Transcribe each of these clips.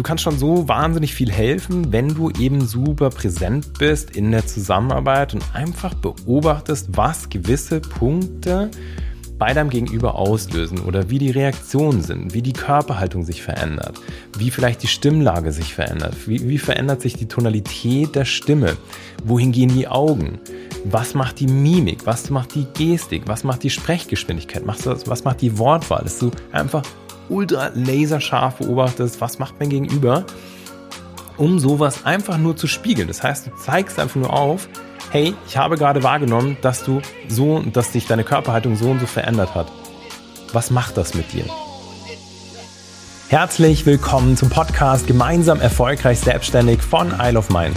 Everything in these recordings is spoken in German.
Du kannst schon so wahnsinnig viel helfen, wenn du eben super präsent bist in der Zusammenarbeit und einfach beobachtest, was gewisse Punkte bei deinem Gegenüber auslösen oder wie die Reaktionen sind, wie die Körperhaltung sich verändert, wie vielleicht die Stimmlage sich verändert, wie, wie verändert sich die Tonalität der Stimme, wohin gehen die Augen, was macht die Mimik, was macht die Gestik, was macht die Sprechgeschwindigkeit, was macht die Wortwahl, dass du einfach ultra laserscharf beobachtest, was macht mein Gegenüber, um sowas einfach nur zu spiegeln. Das heißt, du zeigst einfach nur auf, hey, ich habe gerade wahrgenommen, dass du so, dass sich deine Körperhaltung so und so verändert hat. Was macht das mit dir? Herzlich willkommen zum Podcast Gemeinsam erfolgreich selbstständig von Isle of Mind.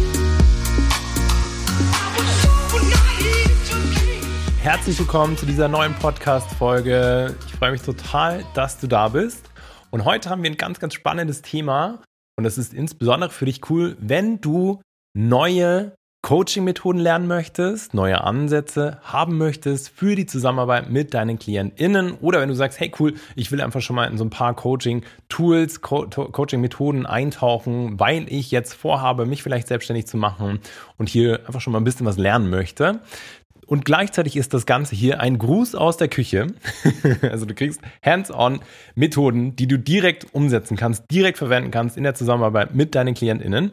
Herzlich willkommen zu dieser neuen Podcast-Folge. Ich freue mich total, dass du da bist. Und heute haben wir ein ganz, ganz spannendes Thema. Und es ist insbesondere für dich cool, wenn du neue Coaching-Methoden lernen möchtest, neue Ansätze haben möchtest für die Zusammenarbeit mit deinen KlientInnen oder wenn du sagst, hey cool, ich will einfach schon mal in so ein paar Coaching-Tools, Co Coaching-Methoden eintauchen, weil ich jetzt vorhabe, mich vielleicht selbstständig zu machen und hier einfach schon mal ein bisschen was lernen möchte. Und gleichzeitig ist das Ganze hier ein Gruß aus der Küche. also du kriegst hands-on Methoden, die du direkt umsetzen kannst, direkt verwenden kannst in der Zusammenarbeit mit deinen KlientInnen.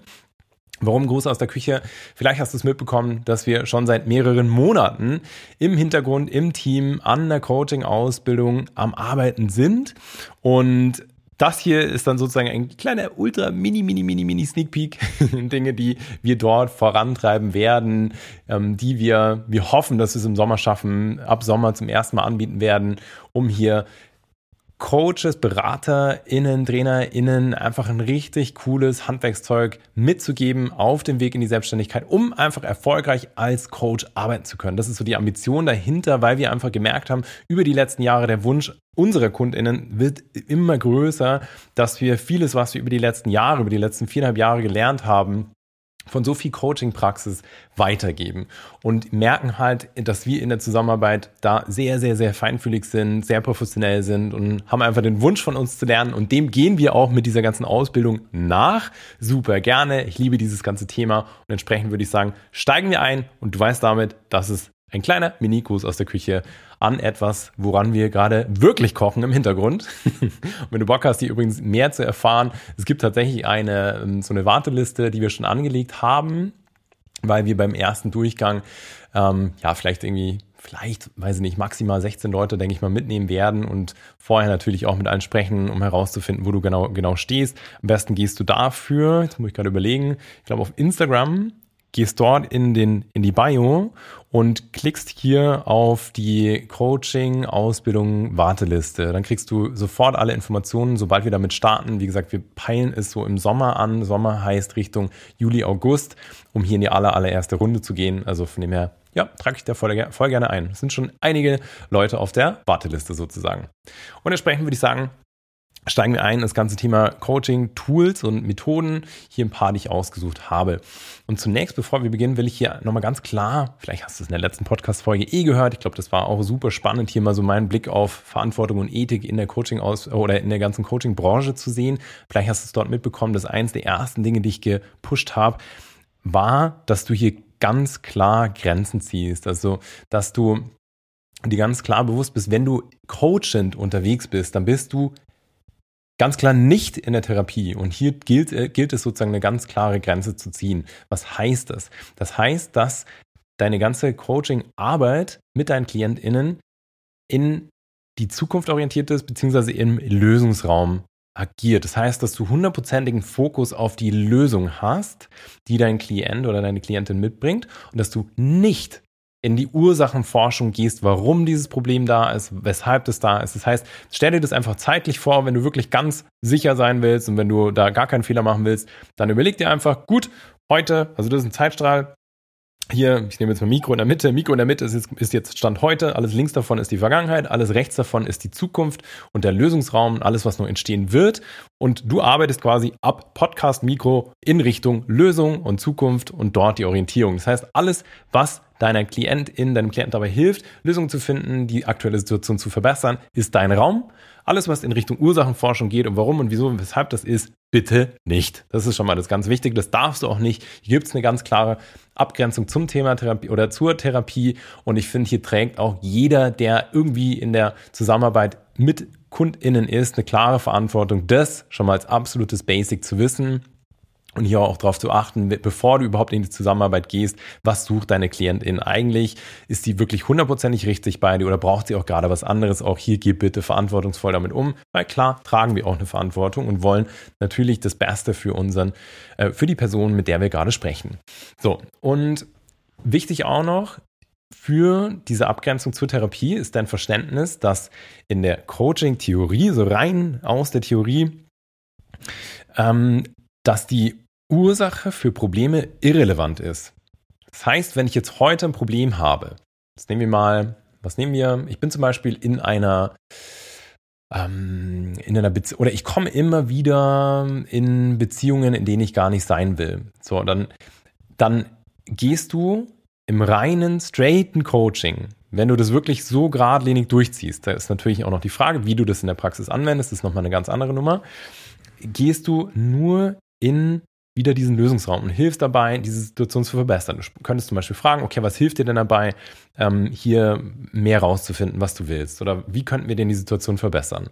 Warum Gruß aus der Küche? Vielleicht hast du es mitbekommen, dass wir schon seit mehreren Monaten im Hintergrund, im Team an der Coaching-Ausbildung am Arbeiten sind. Und das hier ist dann sozusagen ein kleiner ultra mini, mini, mini, mini Sneak Peek. Dinge, die wir dort vorantreiben werden, ähm, die wir, wir hoffen, dass wir es im Sommer schaffen, ab Sommer zum ersten Mal anbieten werden, um hier Coaches, BeraterInnen, TrainerInnen einfach ein richtig cooles Handwerkszeug mitzugeben auf dem Weg in die Selbstständigkeit, um einfach erfolgreich als Coach arbeiten zu können. Das ist so die Ambition dahinter, weil wir einfach gemerkt haben, über die letzten Jahre der Wunsch unserer KundInnen wird immer größer, dass wir vieles, was wir über die letzten Jahre, über die letzten viereinhalb Jahre gelernt haben, von so viel Coaching-Praxis weitergeben und merken halt, dass wir in der Zusammenarbeit da sehr, sehr, sehr feinfühlig sind, sehr professionell sind und haben einfach den Wunsch von uns zu lernen und dem gehen wir auch mit dieser ganzen Ausbildung nach. Super gerne. Ich liebe dieses ganze Thema und entsprechend würde ich sagen, steigen wir ein und du weißt damit, dass es ein kleiner Minikurs aus der Küche an etwas, woran wir gerade wirklich kochen im Hintergrund. Und wenn du Bock hast, hier übrigens mehr zu erfahren, es gibt tatsächlich eine, ähm, so eine Warteliste, die wir schon angelegt haben, weil wir beim ersten Durchgang, ähm, ja, vielleicht irgendwie vielleicht, weiß ich nicht, maximal 16 Leute, denke ich mal, mitnehmen werden und vorher natürlich auch mit allen sprechen, um herauszufinden, wo du genau, genau stehst. Am besten gehst du dafür, jetzt muss ich gerade überlegen, ich glaube auf Instagram gehst dort in, den, in die Bio und klickst hier auf die Coaching, Ausbildung, Warteliste. Dann kriegst du sofort alle Informationen, sobald wir damit starten. Wie gesagt, wir peilen es so im Sommer an. Sommer heißt Richtung Juli, August, um hier in die aller, allererste Runde zu gehen. Also von dem her, ja, trage ich da voll, voll gerne ein. Es sind schon einige Leute auf der Warteliste sozusagen. Und entsprechend würde ich sagen, steigen wir ein, das ganze Thema Coaching, Tools und Methoden, hier ein paar, die ich ausgesucht habe. Und zunächst, bevor wir beginnen, will ich hier nochmal ganz klar, vielleicht hast du es in der letzten Podcast-Folge eh gehört, ich glaube, das war auch super spannend, hier mal so meinen Blick auf Verantwortung und Ethik in der Coaching aus oder in der ganzen Coaching-Branche zu sehen. Vielleicht hast du es dort mitbekommen, dass eins der ersten Dinge, die ich gepusht habe, war, dass du hier ganz klar Grenzen ziehst. Also, dass du die ganz klar bewusst bist, wenn du coachend unterwegs bist, dann bist du ganz klar nicht in der Therapie. Und hier gilt, äh, gilt es sozusagen eine ganz klare Grenze zu ziehen. Was heißt das? Das heißt, dass deine ganze Coaching-Arbeit mit deinen KlientInnen in die Zukunft orientiert ist, beziehungsweise im Lösungsraum agiert. Das heißt, dass du hundertprozentigen Fokus auf die Lösung hast, die dein Klient oder deine Klientin mitbringt und dass du nicht in die Ursachenforschung gehst, warum dieses Problem da ist, weshalb das da ist. Das heißt, stell dir das einfach zeitlich vor, wenn du wirklich ganz sicher sein willst und wenn du da gar keinen Fehler machen willst, dann überleg dir einfach, gut, heute, also das ist ein Zeitstrahl, hier, ich nehme jetzt mal Mikro in der Mitte. Mikro in der Mitte ist jetzt, ist jetzt Stand heute. Alles links davon ist die Vergangenheit, alles rechts davon ist die Zukunft und der Lösungsraum, alles, was noch entstehen wird. Und du arbeitest quasi ab Podcast-Mikro in Richtung Lösung und Zukunft und dort die Orientierung. Das heißt, alles, was deiner Klientin, deinem Klienten dabei hilft, Lösungen zu finden, die aktuelle Situation zu verbessern, ist dein Raum. Alles, was in Richtung Ursachenforschung geht und warum und wieso und weshalb das ist, bitte nicht. Das ist schon mal das ganz Wichtige. Das darfst du auch nicht. Hier gibt es eine ganz klare Abgrenzung zum Thema Therapie oder zur Therapie. Und ich finde, hier trägt auch jeder, der irgendwie in der Zusammenarbeit mit KundInnen ist, eine klare Verantwortung, das schon mal als absolutes Basic zu wissen und hier auch darauf zu achten, bevor du überhaupt in die Zusammenarbeit gehst, was sucht deine Klientin eigentlich? Ist sie wirklich hundertprozentig richtig bei dir oder braucht sie auch gerade was anderes? Auch hier geh bitte verantwortungsvoll damit um, weil klar tragen wir auch eine Verantwortung und wollen natürlich das Beste für unseren, äh, für die Person, mit der wir gerade sprechen. So, und wichtig auch noch, für diese Abgrenzung zur Therapie ist dein Verständnis, dass in der Coaching-Theorie, so rein aus der Theorie, ähm, dass die Ursache für Probleme irrelevant ist. Das heißt, wenn ich jetzt heute ein Problem habe, jetzt nehmen wir mal, was nehmen wir? Ich bin zum Beispiel in einer ähm, in einer Beziehung oder ich komme immer wieder in Beziehungen, in denen ich gar nicht sein will. So, dann, dann gehst du im reinen, straighten Coaching, wenn du das wirklich so geradlinig durchziehst, da ist natürlich auch noch die Frage, wie du das in der Praxis anwendest, das ist nochmal eine ganz andere Nummer, gehst du nur in wieder diesen Lösungsraum und hilfst dabei, diese Situation zu verbessern. Du könntest zum Beispiel fragen, okay, was hilft dir denn dabei, ähm, hier mehr rauszufinden, was du willst? Oder wie könnten wir denn die Situation verbessern?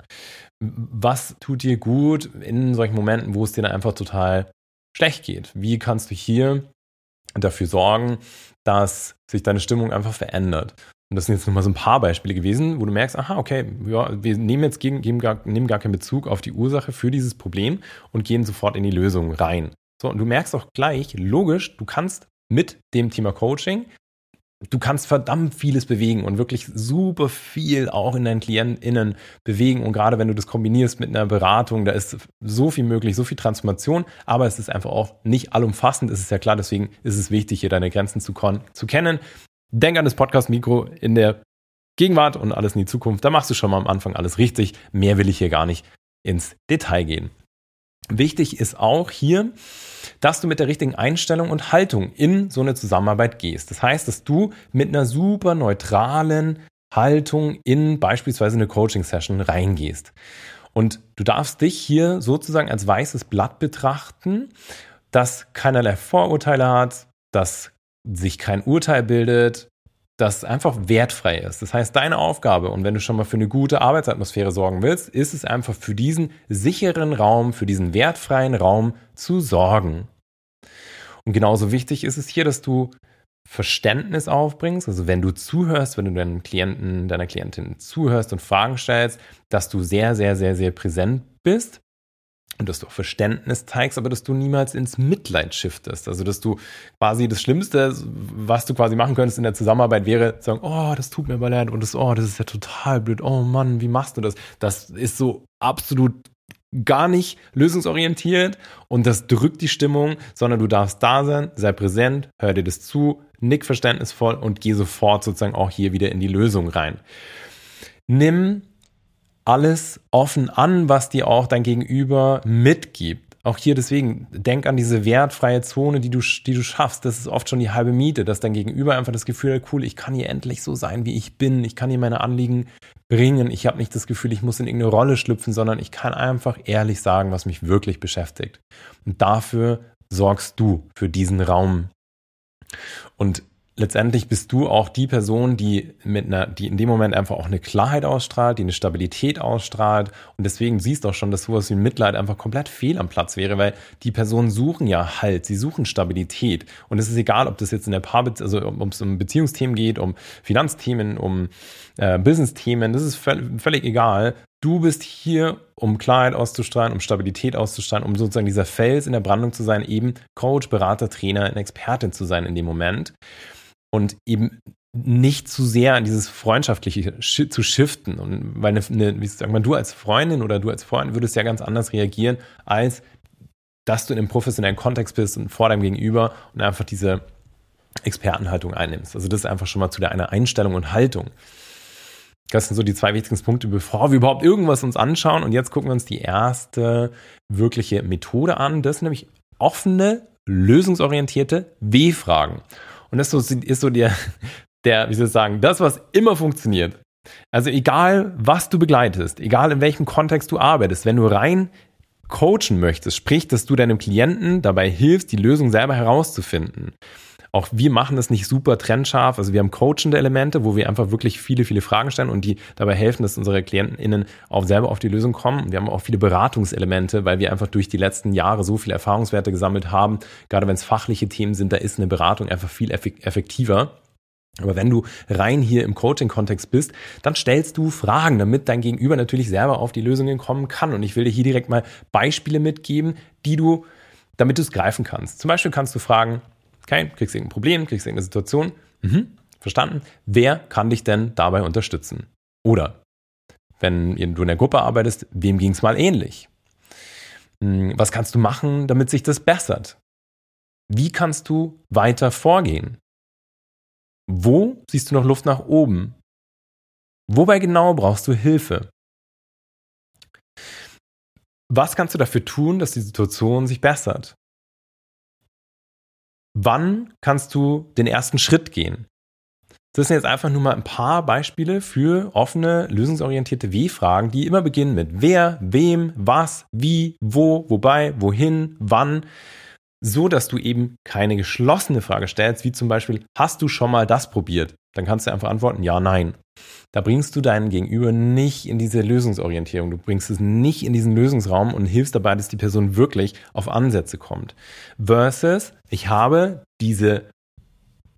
Was tut dir gut in solchen Momenten, wo es dir dann einfach total schlecht geht? Wie kannst du hier dafür sorgen, dass sich deine Stimmung einfach verändert? Und das sind jetzt nochmal so ein paar Beispiele gewesen, wo du merkst, aha, okay, ja, wir nehmen jetzt gegen, geben gar, nehmen gar keinen Bezug auf die Ursache für dieses Problem und gehen sofort in die Lösung rein. So, und du merkst auch gleich, logisch, du kannst mit dem Thema Coaching, du kannst verdammt vieles bewegen und wirklich super viel auch in deinen KlientInnen bewegen. Und gerade wenn du das kombinierst mit einer Beratung, da ist so viel möglich, so viel Transformation, aber es ist einfach auch nicht allumfassend, ist es ja klar. Deswegen ist es wichtig, hier deine Grenzen zu, zu kennen. Denk an das Podcast-Mikro in der Gegenwart und alles in die Zukunft. Da machst du schon mal am Anfang alles richtig. Mehr will ich hier gar nicht ins Detail gehen. Wichtig ist auch hier, dass du mit der richtigen Einstellung und Haltung in so eine Zusammenarbeit gehst. Das heißt, dass du mit einer super neutralen Haltung in beispielsweise eine Coaching-Session reingehst. Und du darfst dich hier sozusagen als weißes Blatt betrachten, das keinerlei Vorurteile hat, das sich kein Urteil bildet, das einfach wertfrei ist. Das heißt, deine Aufgabe, und wenn du schon mal für eine gute Arbeitsatmosphäre sorgen willst, ist es einfach für diesen sicheren Raum, für diesen wertfreien Raum zu sorgen. Und genauso wichtig ist es hier, dass du Verständnis aufbringst, also wenn du zuhörst, wenn du deinem Klienten, deiner Klientin zuhörst und Fragen stellst, dass du sehr, sehr, sehr, sehr präsent bist und dass du auch Verständnis zeigst, aber dass du niemals ins Mitleid shiftest. Also, dass du quasi das Schlimmste, was du quasi machen könntest in der Zusammenarbeit, wäre sagen, oh, das tut mir aber leid und das, oh, das ist ja total blöd. Oh Mann, wie machst du das? Das ist so absolut gar nicht lösungsorientiert und das drückt die Stimmung, sondern du darfst da sein, sei präsent, hör dir das zu, nick verständnisvoll und geh sofort sozusagen auch hier wieder in die Lösung rein. Nimm alles offen an, was dir auch dein Gegenüber mitgibt. Auch hier deswegen, denk an diese wertfreie Zone, die du, die du schaffst. Das ist oft schon die halbe Miete, dass dein Gegenüber einfach das Gefühl hat, cool, ich kann hier endlich so sein, wie ich bin. Ich kann hier meine Anliegen bringen. Ich habe nicht das Gefühl, ich muss in irgendeine Rolle schlüpfen, sondern ich kann einfach ehrlich sagen, was mich wirklich beschäftigt. Und dafür sorgst du für diesen Raum. Und letztendlich bist du auch die Person, die mit einer, die in dem Moment einfach auch eine Klarheit ausstrahlt, die eine Stabilität ausstrahlt. Und deswegen siehst du auch schon, dass sowas wie Mitleid einfach komplett fehl am Platz wäre, weil die Personen suchen ja Halt, sie suchen Stabilität. Und es ist egal, ob das jetzt in der Paarbeziehung, also um es um Beziehungsthemen geht, um Finanzthemen, um äh, Business-Themen, das ist völlig egal. Du bist hier, um Klarheit auszustrahlen, um Stabilität auszustrahlen, um sozusagen dieser Fels in der Brandung zu sein, eben Coach, Berater, Trainer, eine Expertin zu sein in dem Moment und eben nicht zu sehr an dieses Freundschaftliche zu shiften. Und weil eine, eine, wie sagt man, du als Freundin oder du als Freund würdest ja ganz anders reagieren, als dass du in einem professionellen Kontext bist und vor deinem Gegenüber und einfach diese Expertenhaltung einnimmst. Also das ist einfach schon mal zu deiner Einstellung und Haltung. Das sind so die zwei wichtigsten Punkte, bevor wir überhaupt irgendwas uns anschauen. Und jetzt gucken wir uns die erste wirkliche Methode an. Das sind nämlich offene, lösungsorientierte W-Fragen. Und das ist so der, der, wie soll ich sagen, das, was immer funktioniert. Also egal, was du begleitest, egal in welchem Kontext du arbeitest, wenn du rein coachen möchtest, sprich, dass du deinem Klienten dabei hilfst, die Lösung selber herauszufinden, auch wir machen das nicht super trennscharf. Also wir haben coachende Elemente, wo wir einfach wirklich viele, viele Fragen stellen und die dabei helfen, dass unsere KlientenInnen auch selber auf die Lösung kommen. Wir haben auch viele Beratungselemente, weil wir einfach durch die letzten Jahre so viele Erfahrungswerte gesammelt haben. Gerade wenn es fachliche Themen sind, da ist eine Beratung einfach viel effektiver. Aber wenn du rein hier im Coaching-Kontext bist, dann stellst du Fragen, damit dein Gegenüber natürlich selber auf die Lösungen kommen kann. Und ich will dir hier direkt mal Beispiele mitgeben, die du, damit du es greifen kannst. Zum Beispiel kannst du fragen, Okay, kriegst irgendein Problem, kriegst irgendeine Situation. Mhm, verstanden. Wer kann dich denn dabei unterstützen? Oder wenn du in der Gruppe arbeitest, wem ging es mal ähnlich? Hm, was kannst du machen, damit sich das bessert? Wie kannst du weiter vorgehen? Wo siehst du noch Luft nach oben? Wobei genau brauchst du Hilfe? Was kannst du dafür tun, dass die Situation sich bessert? Wann kannst du den ersten Schritt gehen? Das sind jetzt einfach nur mal ein paar Beispiele für offene, lösungsorientierte W-Fragen, die immer beginnen mit wer, wem, was, wie, wo, wobei, wohin, wann, so dass du eben keine geschlossene Frage stellst, wie zum Beispiel, hast du schon mal das probiert? Dann kannst du einfach antworten, ja, nein. Da bringst du deinen Gegenüber nicht in diese Lösungsorientierung. Du bringst es nicht in diesen Lösungsraum und hilfst dabei, dass die Person wirklich auf Ansätze kommt. Versus, ich habe diese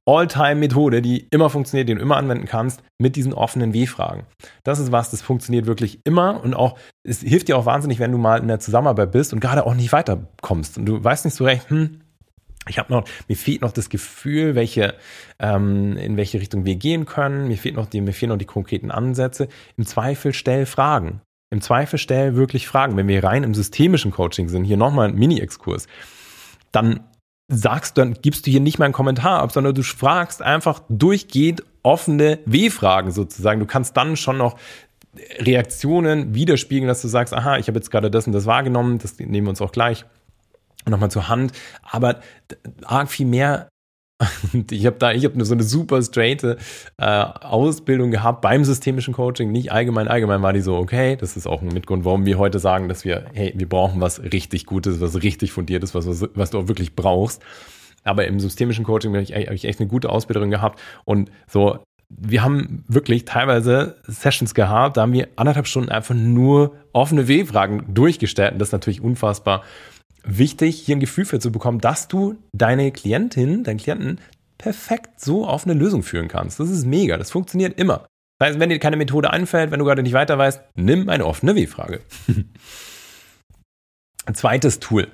All-Time-Methode, die immer funktioniert, die du immer anwenden kannst, mit diesen offenen W-Fragen. Das ist was, das funktioniert wirklich immer und auch, es hilft dir auch wahnsinnig, wenn du mal in der Zusammenarbeit bist und gerade auch nicht weiterkommst und du weißt nicht so recht, hm, ich habe noch, mir fehlt noch das Gefühl, welche, ähm, in welche Richtung wir gehen können. Mir fehlt noch die, mir fehlen noch die konkreten Ansätze. Im Zweifel stell Fragen. Im Zweifel stell wirklich Fragen. Wenn wir rein im systemischen Coaching sind, hier nochmal ein Mini-Exkurs, dann sagst, dann gibst du hier nicht mal einen Kommentar ab, sondern du fragst einfach durchgehend offene W-Fragen sozusagen. Du kannst dann schon noch Reaktionen widerspiegeln, dass du sagst, aha, ich habe jetzt gerade das und das wahrgenommen, das nehmen wir uns auch gleich nochmal zur Hand. Aber arg viel mehr ich habe da, ich habe so eine super straighte äh, Ausbildung gehabt beim systemischen Coaching, nicht allgemein. Allgemein war die so, okay, das ist auch ein Mitgrund, warum wir heute sagen, dass wir, hey, wir brauchen was richtig Gutes, was richtig fundiertes, was, was, was du auch wirklich brauchst. Aber im systemischen Coaching habe ich, hab ich echt eine gute Ausbildung gehabt und so wir haben wirklich teilweise Sessions gehabt, da haben wir anderthalb Stunden einfach nur offene W-Fragen durchgestellt. Und das ist natürlich unfassbar wichtig, hier ein Gefühl für zu bekommen, dass du deine Klientin, deinen Klienten perfekt so auf eine Lösung führen kannst. Das ist mega. Das funktioniert immer. Das heißt, wenn dir keine Methode einfällt, wenn du gerade nicht weiter weißt, nimm eine offene W-Frage. Ein zweites Tool.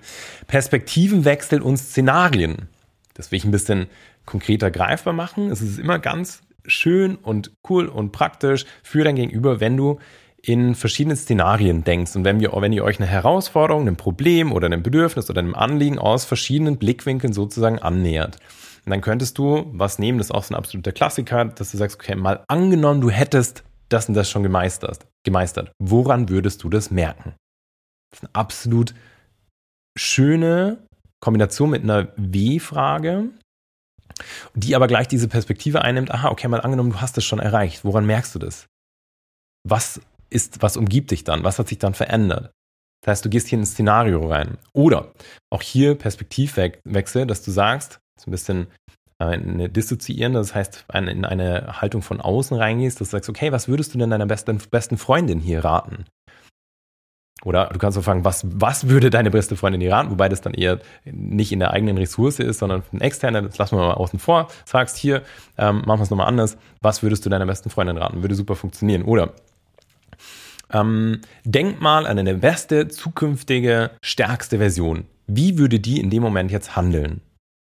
Perspektivenwechsel und Szenarien. Das will ich ein bisschen konkreter greifbar machen. Es ist immer ganz schön und cool und praktisch für dein Gegenüber, wenn du in verschiedenen Szenarien denkst und wenn, wir, wenn ihr euch eine Herausforderung, ein Problem oder ein Bedürfnis oder ein Anliegen aus verschiedenen Blickwinkeln sozusagen annähert. Und dann könntest du was nehmen, das ist auch so ein absoluter Klassiker, dass du sagst, okay, mal angenommen, du hättest das und das schon gemeistert. gemeistert. Woran würdest du das merken? Das ist eine absolut schöne Kombination mit einer W-Frage, die aber gleich diese Perspektive einnimmt, aha, okay, mal angenommen, du hast es schon erreicht. Woran merkst du das? Was ist, was umgibt dich dann? Was hat sich dann verändert? Das heißt, du gehst hier in ein Szenario rein. Oder auch hier Perspektivwechsel, dass du sagst, so ein bisschen äh, eine dissoziierende, das heißt, in eine Haltung von außen reingehst, dass du sagst, okay, was würdest du denn deiner besten, besten Freundin hier raten? Oder du kannst auch fragen, was, was würde deine beste Freundin dir raten? Wobei das dann eher nicht in der eigenen Ressource ist, sondern ein externer, das lassen wir mal außen vor. Sagst hier, ähm, machen wir es nochmal anders. Was würdest du deiner besten Freundin raten? Würde super funktionieren. Oder ähm, denk mal an eine beste, zukünftige, stärkste Version. Wie würde die in dem Moment jetzt handeln?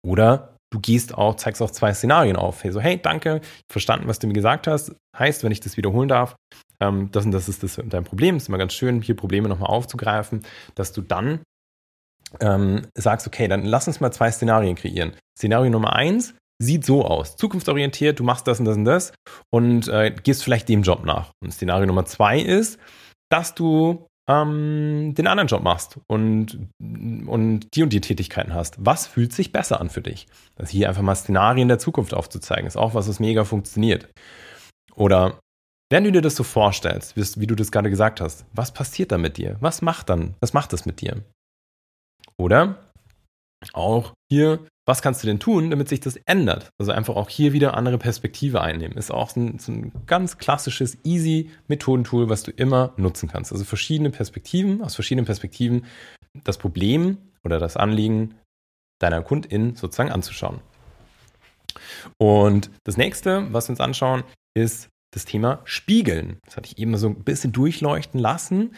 Oder du gehst auch, zeigst auch zwei Szenarien auf. Hey, so, hey, danke, verstanden, was du mir gesagt hast. Heißt, wenn ich das wiederholen darf, ähm, das und das ist das dein Problem. Ist immer ganz schön, hier Probleme nochmal aufzugreifen, dass du dann ähm, sagst, okay, dann lass uns mal zwei Szenarien kreieren. Szenario Nummer eins, sieht so aus. Zukunftsorientiert, du machst das und das und das und äh, gehst vielleicht dem Job nach. Und Szenario Nummer zwei ist, dass du ähm, den anderen Job machst und, und die und die Tätigkeiten hast. Was fühlt sich besser an für dich? Das hier einfach mal Szenarien der Zukunft aufzuzeigen, ist auch was, was mega funktioniert. Oder wenn du dir das so vorstellst, wie du das gerade gesagt hast, was passiert da mit dir? Was macht dann, was macht das mit dir? Oder auch hier, was kannst du denn tun, damit sich das ändert? Also einfach auch hier wieder andere Perspektive einnehmen. Ist auch so ein, so ein ganz klassisches, easy Methodentool, was du immer nutzen kannst. Also verschiedene Perspektiven, aus verschiedenen Perspektiven das Problem oder das Anliegen deiner Kundin sozusagen anzuschauen. Und das nächste, was wir uns anschauen, ist das Thema Spiegeln. Das hatte ich eben so ein bisschen durchleuchten lassen.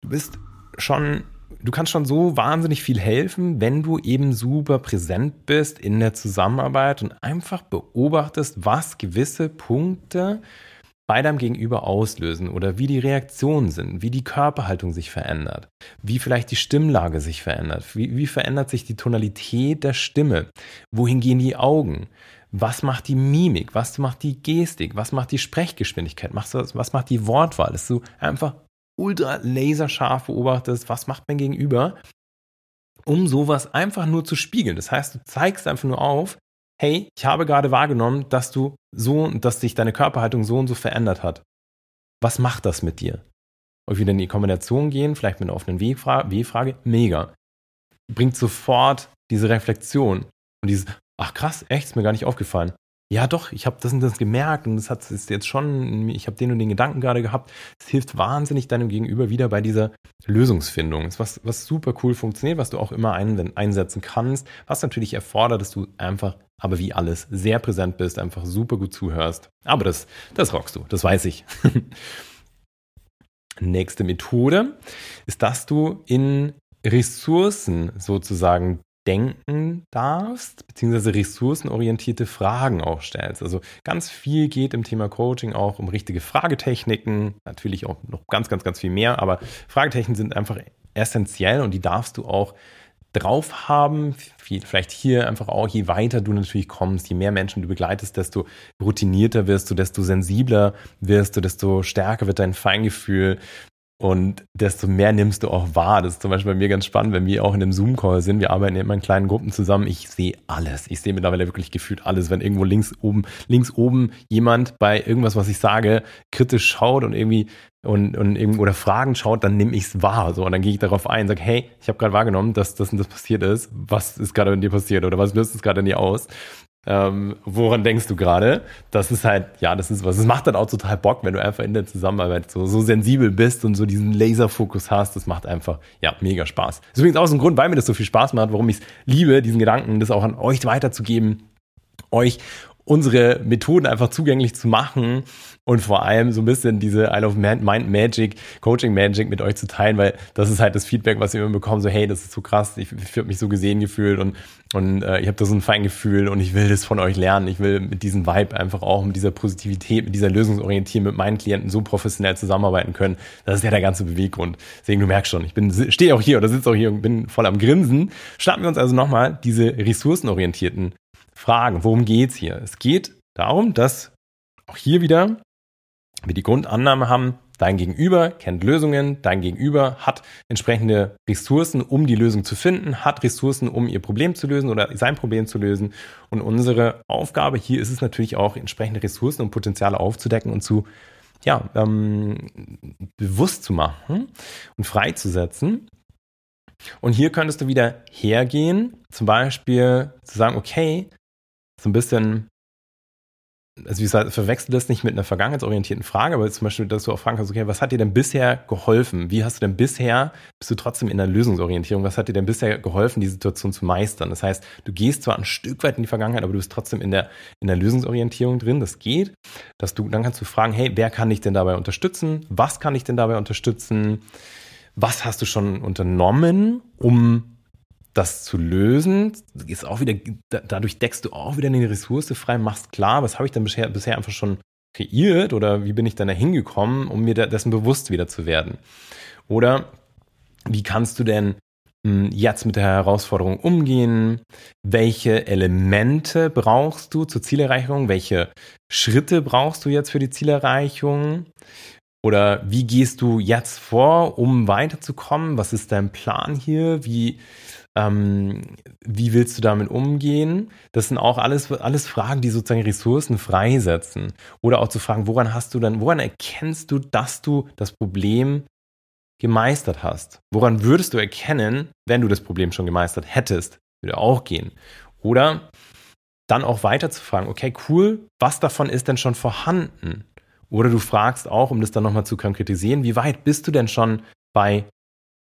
Du bist schon du kannst schon so wahnsinnig viel helfen, wenn du eben super präsent bist in der Zusammenarbeit und einfach beobachtest, was gewisse Punkte bei deinem Gegenüber auslösen oder wie die Reaktionen sind, wie die Körperhaltung sich verändert, wie vielleicht die Stimmlage sich verändert, wie, wie verändert sich die Tonalität der Stimme, wohin gehen die Augen, was macht die Mimik, was macht die Gestik, was macht die Sprechgeschwindigkeit, was macht die Wortwahl, dass du einfach ultra laserscharf beobachtest, was macht mein Gegenüber, um sowas einfach nur zu spiegeln. Das heißt, du zeigst einfach nur auf, hey, ich habe gerade wahrgenommen, dass du so, dass sich deine Körperhaltung so und so verändert hat. Was macht das mit dir? Und wieder in die Kombination gehen, vielleicht mit einer offenen W-Frage, mega. Bringt sofort diese Reflexion und dieses, ach krass, echt, ist mir gar nicht aufgefallen ja doch, ich habe das und das gemerkt und das hat ist jetzt schon, ich habe den und den Gedanken gerade gehabt. Es hilft wahnsinnig deinem Gegenüber wieder bei dieser Lösungsfindung. Das ist was, was super cool funktioniert, was du auch immer ein, einsetzen kannst, was natürlich erfordert, dass du einfach, aber wie alles, sehr präsent bist, einfach super gut zuhörst. Aber das, das rockst du, das weiß ich. Nächste Methode ist, dass du in Ressourcen sozusagen denken darfst, beziehungsweise ressourcenorientierte Fragen auch stellst. Also ganz viel geht im Thema Coaching auch um richtige Fragetechniken, natürlich auch noch ganz, ganz, ganz viel mehr, aber Fragetechniken sind einfach essentiell und die darfst du auch drauf haben. Vielleicht hier einfach auch, je weiter du natürlich kommst, je mehr Menschen du begleitest, desto routinierter wirst du, desto sensibler wirst du, desto stärker wird dein Feingefühl, und desto mehr nimmst du auch wahr. Das ist zum Beispiel bei mir ganz spannend, wenn wir auch in einem Zoom-Call sind. Wir arbeiten immer in kleinen Gruppen zusammen. Ich sehe alles. Ich sehe mittlerweile wirklich gefühlt alles. Wenn irgendwo links oben, links oben jemand bei irgendwas, was ich sage, kritisch schaut und irgendwie und, und eben, oder Fragen schaut, dann nehme ich es wahr. So, und dann gehe ich darauf ein, sage, hey, ich habe gerade wahrgenommen, dass das und das passiert ist. Was ist gerade in dir passiert oder was löst es gerade in dir aus? Ähm, woran denkst du gerade? Das ist halt, ja, das ist was. Es macht dann auch total Bock, wenn du einfach in der Zusammenarbeit so, so sensibel bist und so diesen Laserfokus hast. Das macht einfach, ja, mega Spaß. Das ist übrigens auch so ein Grund, weil mir das so viel Spaß macht, warum ich es liebe, diesen Gedanken, das auch an euch weiterzugeben, euch unsere Methoden einfach zugänglich zu machen und vor allem so ein bisschen diese I Love Mind Magic, Coaching Magic mit euch zu teilen, weil das ist halt das Feedback, was wir immer bekommen, so hey, das ist so krass, ich, ich habe mich so gesehen gefühlt und, und äh, ich habe da so ein Feingefühl und ich will das von euch lernen. Ich will mit diesem Vibe einfach auch, mit dieser Positivität, mit dieser Lösungsorientierung mit meinen Klienten so professionell zusammenarbeiten können. Das ist ja der ganze Beweggrund. Deswegen, du merkst schon, ich bin stehe auch hier oder sitze auch hier und bin voll am Grinsen. Starten wir uns also nochmal diese ressourcenorientierten Fragen. Worum geht's hier? Es geht darum, dass auch hier wieder wir die Grundannahme haben, dein Gegenüber kennt Lösungen, dein Gegenüber hat entsprechende Ressourcen, um die Lösung zu finden, hat Ressourcen, um ihr Problem zu lösen oder sein Problem zu lösen. Und unsere Aufgabe hier ist es natürlich auch, entsprechende Ressourcen und Potenziale aufzudecken und zu ja, ähm, bewusst zu machen und freizusetzen. Und hier könntest du wieder hergehen, zum Beispiel zu sagen, okay, so ein bisschen also wie gesagt, verwechsel das nicht mit einer vergangenheitsorientierten Frage, aber zum Beispiel, dass du auch fragen kannst, okay, was hat dir denn bisher geholfen? Wie hast du denn bisher, bist du trotzdem in der Lösungsorientierung, was hat dir denn bisher geholfen, die Situation zu meistern? Das heißt, du gehst zwar ein Stück weit in die Vergangenheit, aber du bist trotzdem in der, in der Lösungsorientierung drin, das geht. Dass du, dann kannst du fragen, hey, wer kann dich denn dabei unterstützen? Was kann ich denn dabei unterstützen? Was hast du schon unternommen, um das zu lösen, ist auch wieder, dadurch deckst du auch wieder eine Ressource frei, machst klar, was habe ich denn bisher, bisher einfach schon kreiert oder wie bin ich dann da hingekommen, um mir dessen bewusst wieder zu werden. Oder wie kannst du denn hm, jetzt mit der Herausforderung umgehen? Welche Elemente brauchst du zur Zielerreichung? Welche Schritte brauchst du jetzt für die Zielerreichung? Oder wie gehst du jetzt vor, um weiterzukommen? Was ist dein Plan hier? Wie, ähm, wie willst du damit umgehen? Das sind auch alles, alles Fragen, die sozusagen Ressourcen freisetzen. Oder auch zu fragen, woran hast du dann, woran erkennst du, dass du das Problem gemeistert hast? Woran würdest du erkennen, wenn du das Problem schon gemeistert hättest? Würde auch gehen. Oder dann auch weiter zu fragen, okay, cool, was davon ist denn schon vorhanden? Oder du fragst auch, um das dann nochmal zu konkretisieren, wie weit bist du denn schon bei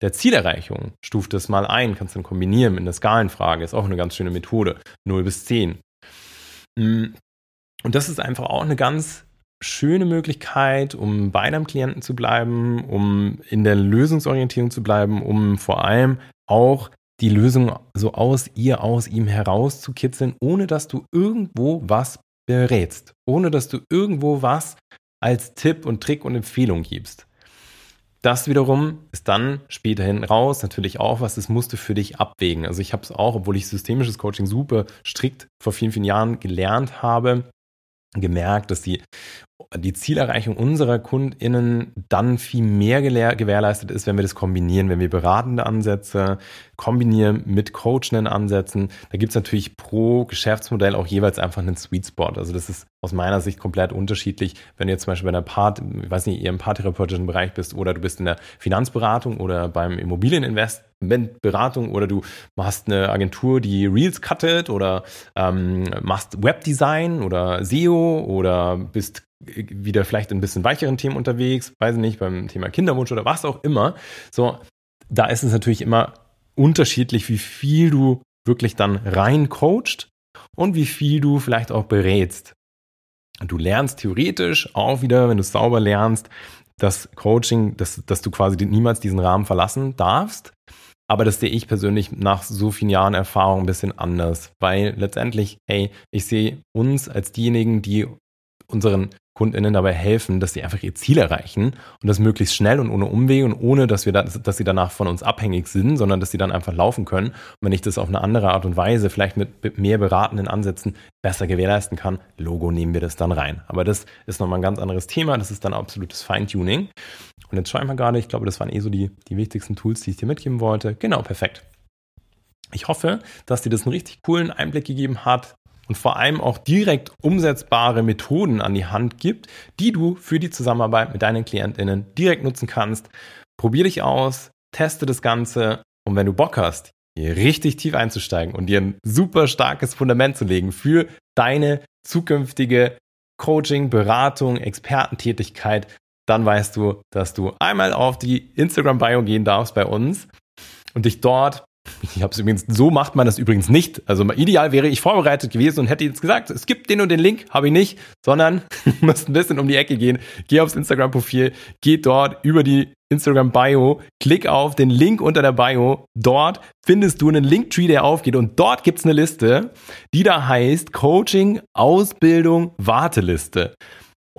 der Zielerreichung? Stuf das mal ein, kannst dann kombinieren mit einer Skalenfrage, ist auch eine ganz schöne Methode. 0 bis 10. Mm. Und das ist einfach auch eine ganz schöne Möglichkeit, um bei deinem Klienten zu bleiben, um in der Lösungsorientierung zu bleiben, um vor allem auch die Lösung so aus ihr, aus ihm herauszukitzeln, ohne dass du irgendwo was berätst, ohne dass du irgendwo was als Tipp und Trick und Empfehlung gibst. Das wiederum ist dann später hin raus natürlich auch was, das musst du für dich abwägen. Also ich habe es auch, obwohl ich systemisches Coaching super strikt vor vielen, vielen Jahren gelernt habe, gemerkt, dass die die Zielerreichung unserer KundInnen dann viel mehr gewährleistet ist, wenn wir das kombinieren, wenn wir beratende Ansätze kombinieren mit coachenden Ansätzen. Da gibt es natürlich pro Geschäftsmodell auch jeweils einfach einen Sweet Spot. Also das ist aus meiner Sicht komplett unterschiedlich, wenn du jetzt zum Beispiel bei einer Part, ich weiß nicht, eher im paartherapeutischen Bereich bist oder du bist in der Finanzberatung oder beim Immobilieninvest Beratung oder du machst eine Agentur, die Reels cuttet oder ähm, machst Webdesign oder SEO oder bist wieder vielleicht ein bisschen weicheren Themen unterwegs, weiß ich nicht, beim Thema Kinderwunsch oder was auch immer. So, da ist es natürlich immer unterschiedlich, wie viel du wirklich dann rein coacht und wie viel du vielleicht auch berätst. Du lernst theoretisch auch wieder, wenn du es sauber lernst, das Coaching, dass, dass du quasi niemals diesen Rahmen verlassen darfst. Aber das sehe ich persönlich nach so vielen Jahren Erfahrung ein bisschen anders, weil letztendlich, hey, ich sehe uns als diejenigen, die unseren KundInnen dabei helfen, dass sie einfach ihr Ziel erreichen und das möglichst schnell und ohne Umwege und ohne, dass wir da, dass sie danach von uns abhängig sind, sondern dass sie dann einfach laufen können. Und wenn ich das auf eine andere Art und Weise, vielleicht mit mehr beratenden Ansätzen besser gewährleisten kann, Logo nehmen wir das dann rein. Aber das ist nochmal ein ganz anderes Thema. Das ist dann absolutes Feintuning. Und jetzt schauen wir gerade, ich glaube, das waren eh so die, die wichtigsten Tools, die ich dir mitgeben wollte. Genau, perfekt. Ich hoffe, dass dir das einen richtig coolen Einblick gegeben hat, und vor allem auch direkt umsetzbare Methoden an die Hand gibt, die du für die Zusammenarbeit mit deinen KlientInnen direkt nutzen kannst. Probier dich aus, teste das Ganze und wenn du Bock hast, hier richtig tief einzusteigen und dir ein super starkes Fundament zu legen für deine zukünftige Coaching, Beratung, Expertentätigkeit, dann weißt du, dass du einmal auf die Instagram-Bio gehen darfst bei uns und dich dort ich habe es übrigens, so macht man das übrigens nicht. Also ideal wäre ich vorbereitet gewesen und hätte jetzt gesagt, es gibt den und den Link, habe ich nicht, sondern musst ein bisschen um die Ecke gehen. Geh aufs Instagram-Profil, geh dort über die Instagram-Bio, klick auf den Link unter der Bio. Dort findest du einen Linktree, der aufgeht und dort gibt's eine Liste, die da heißt Coaching, Ausbildung, Warteliste.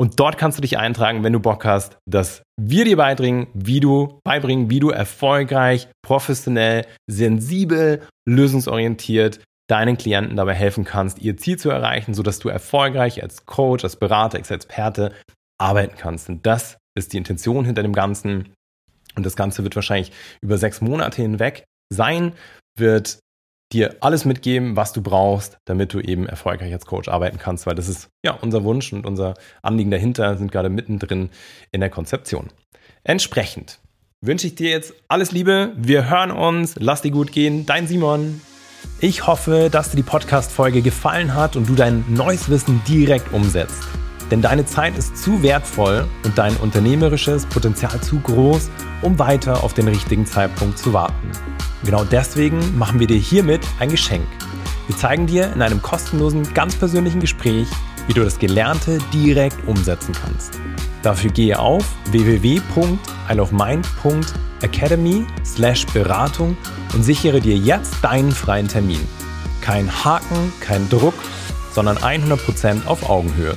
Und dort kannst du dich eintragen, wenn du Bock hast, dass wir dir beibringen, wie du beibringen, wie du erfolgreich, professionell, sensibel, lösungsorientiert deinen Klienten dabei helfen kannst, ihr Ziel zu erreichen, sodass du erfolgreich als Coach, als Berater, als Experte arbeiten kannst. Und das ist die Intention hinter dem Ganzen. Und das Ganze wird wahrscheinlich über sechs Monate hinweg sein, wird dir alles mitgeben, was du brauchst, damit du eben erfolgreich als Coach arbeiten kannst, weil das ist ja unser Wunsch und unser Anliegen dahinter sind gerade mittendrin in der Konzeption. Entsprechend wünsche ich dir jetzt alles Liebe. Wir hören uns. Lass dir gut gehen. Dein Simon. Ich hoffe, dass dir die Podcast-Folge gefallen hat und du dein neues Wissen direkt umsetzt. Denn deine Zeit ist zu wertvoll und dein unternehmerisches Potenzial zu groß, um weiter auf den richtigen Zeitpunkt zu warten. Genau deswegen machen wir dir hiermit ein Geschenk. Wir zeigen dir in einem kostenlosen, ganz persönlichen Gespräch, wie du das Gelernte direkt umsetzen kannst. Dafür gehe auf www.isleofmind.academy slash Beratung und sichere dir jetzt deinen freien Termin. Kein Haken, kein Druck, sondern 100% auf Augenhöhe.